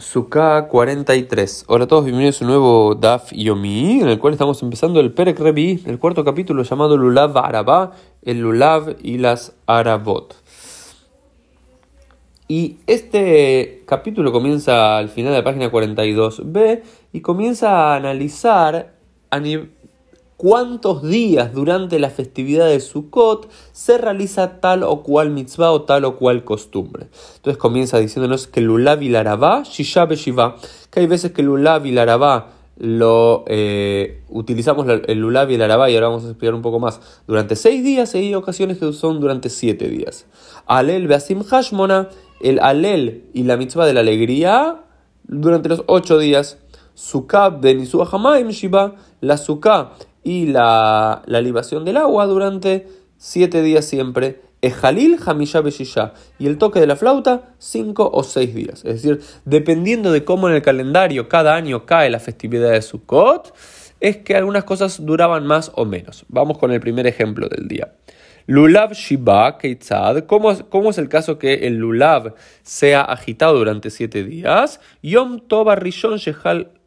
Sukkah 43. Hola a todos, bienvenidos a un nuevo Daf Yomi, en el cual estamos empezando el Perek Revi, el cuarto capítulo llamado Lulav Arabá, el Lulav y las Arabot. Y este capítulo comienza al final de la página 42b y comienza a analizar a nivel cuántos días durante la festividad de Sukkot se realiza tal o cual mitzvah o tal o cual costumbre. Entonces comienza diciéndonos que Lulav y Larabá, Shisha Beshiva, que hay veces que Lulav y Larabá lo eh, utilizamos el Lulav y el Arabá y ahora vamos a explicar un poco más durante seis días y hay ocasiones que son durante siete días. Alel Beasim Hashmona, el Alel y la mitzvah de la alegría durante los ocho días. Sukkah de Nisua Hamaim Shiva, la Sukkah y la, libación del agua durante siete días siempre. Ejalil Hamisha Beshisha y el toque de la flauta cinco o seis días. Es decir, dependiendo de cómo en el calendario cada año cae la festividad de Sukkot, es que algunas cosas duraban más o menos. Vamos con el primer ejemplo del día. Lulav Shiba Keitzad, ¿cómo, ¿cómo, es el caso que el Lulav sea agitado durante siete días? Yom Tov Rishon Shehal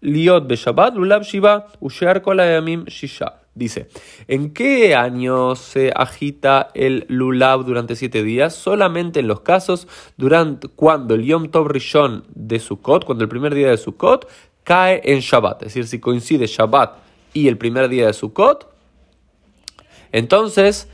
Liot Beshabbat, Lulav Shiva, Ushear Kolayamim Shisha. Dice, ¿en qué año se agita el Lulav durante siete días? Solamente en los casos durante, cuando el Yom Tov Rishon de Sukkot, cuando el primer día de Sukkot, cae en Shabbat. Es decir, si coincide Shabbat y el primer día de Sukkot, entonces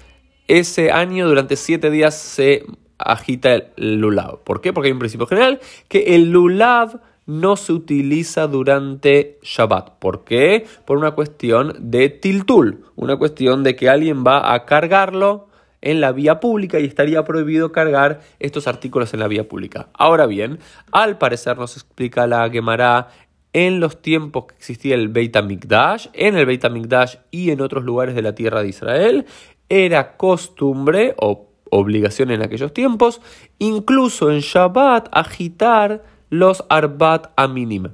ese año durante siete días se agita el Lulav. ¿Por qué? Porque hay un principio general que el Lulav no se utiliza durante Shabbat. ¿Por qué? Por una cuestión de tiltul, una cuestión de que alguien va a cargarlo en la vía pública y estaría prohibido cargar estos artículos en la vía pública. Ahora bien, al parecer nos explica la Gemara en los tiempos que existía el Beit HaMikdash, en el Beit HaMikdash y en otros lugares de la tierra de Israel, era costumbre o obligación en aquellos tiempos, incluso en Shabbat, agitar los Arbat Aminim.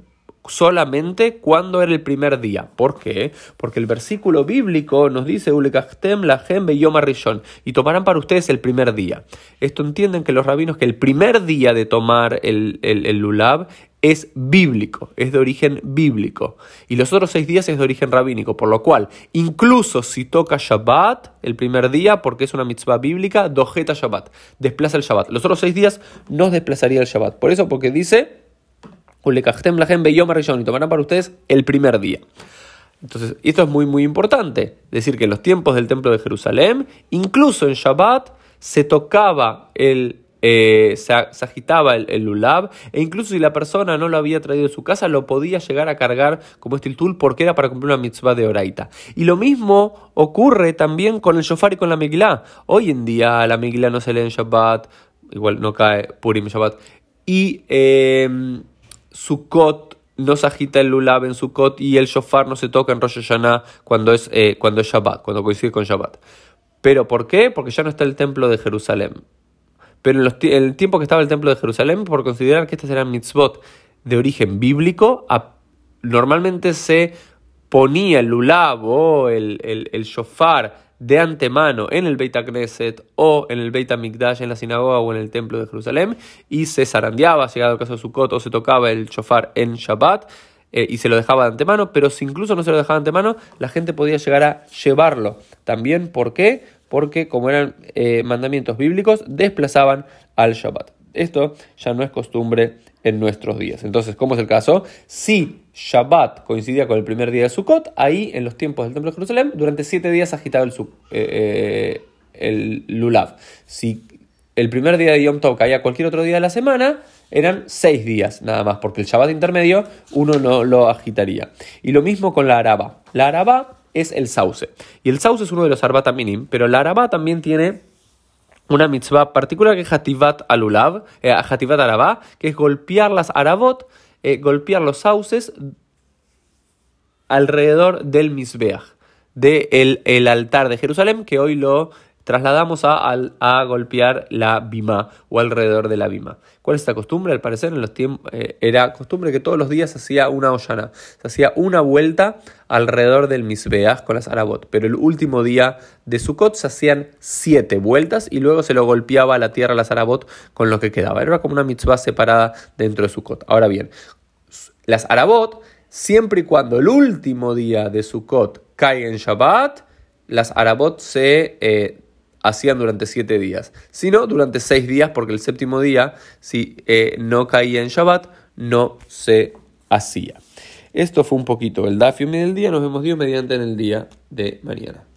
Solamente cuando era el primer día. ¿Por qué? Porque el versículo bíblico nos dice la y tomarán para ustedes el primer día. Esto entienden que los rabinos que el primer día de tomar el, el, el lulab es bíblico, es de origen bíblico. Y los otros seis días es de origen rabínico, por lo cual, incluso si toca Shabbat el primer día, porque es una mitzvah bíblica, dojeta Shabbat, desplaza el Shabbat. Los otros seis días no desplazaría el Shabbat. Por eso, porque dice, y tomarán para ustedes el primer día. Entonces, esto es muy, muy importante. Decir que en los tiempos del Templo de Jerusalén, incluso en Shabbat, se tocaba el eh, se, agitaba el, el, lulab e incluso si la persona no lo había traído de su casa lo podía llegar a cargar como este porque era para cumplir una mitzvah de oraita. Y lo mismo ocurre también con el shofar y con la megilá. Hoy en día la megilá no se lee en Shabbat, igual no cae Purim Shabbat, y eh, Sukkot no se agita el lulab en Sukkot y el shofar no se toca en Rosh Hashanah cuando es, eh, cuando es Shabbat, cuando coincide con Shabbat. ¿Pero por qué? Porque ya no está el templo de Jerusalén. Pero en, el tiempo que estaba el templo de Jerusalén, por considerar que estas eran mitzvot de origen bíblico, normalmente se ponía el lulav o el, el, shofar de antemano en el Beit Knesset o en el Beit HaMikdash, en la sinagoga o en el templo de Jerusalén, y se zarandeaba, llegado el caso de Sukkot, o se tocaba el shofar en Shabbat, eh, y se lo dejaba de antemano, pero si incluso no se lo dejaba de antemano, la gente podía llegar a llevarlo. También, ¿por qué? Porque como eran eh, mandamientos bíblicos, desplazaban al Shabbat. Esto ya no es costumbre en nuestros días. Entonces, ¿cómo es el caso? Si Shabbat coincidía con el primer día de Sukkot, ahí en los tiempos del Templo de Jerusalén, durante siete días agitaba el, eh, el Lulav. Si el primer día de Yom Tov caía cualquier otro día de la semana, eran seis días nada más, porque el Shabbat intermedio uno no lo agitaría. Y lo mismo con la Araba. La Araba es el sauce. Y el sauce es uno de los Arbat Minim, pero la Araba también tiene una mitzvah particular que es Hativat Alulav, eh, Arabá, que es golpear las Arabot, eh, golpear los sauces alrededor del Misbeach, del el altar de Jerusalén, que hoy lo trasladamos a, a, golpear la bima o alrededor de la bima. ¿Cuál es esta costumbre? Al parecer en los tiempos eh, era costumbre que todos los días se hacía una ollana, se hacía una vuelta alrededor del misbeach con las arabot, pero el último día de Sukkot se hacían siete vueltas y luego se lo golpeaba a la tierra las arabot con lo que quedaba. Era como una mitzvah separada dentro de Sukkot. Ahora bien, las arabot, siempre y cuando el último día de Sukkot cae en Shabbat, las arabot se eh, hacían durante siete días, sino durante seis días, porque el séptimo día, si eh, no caía en Shabbat, no se hacía. Esto fue un poquito el Dafium del día. Nos vemos Dios mediante en el día de mañana.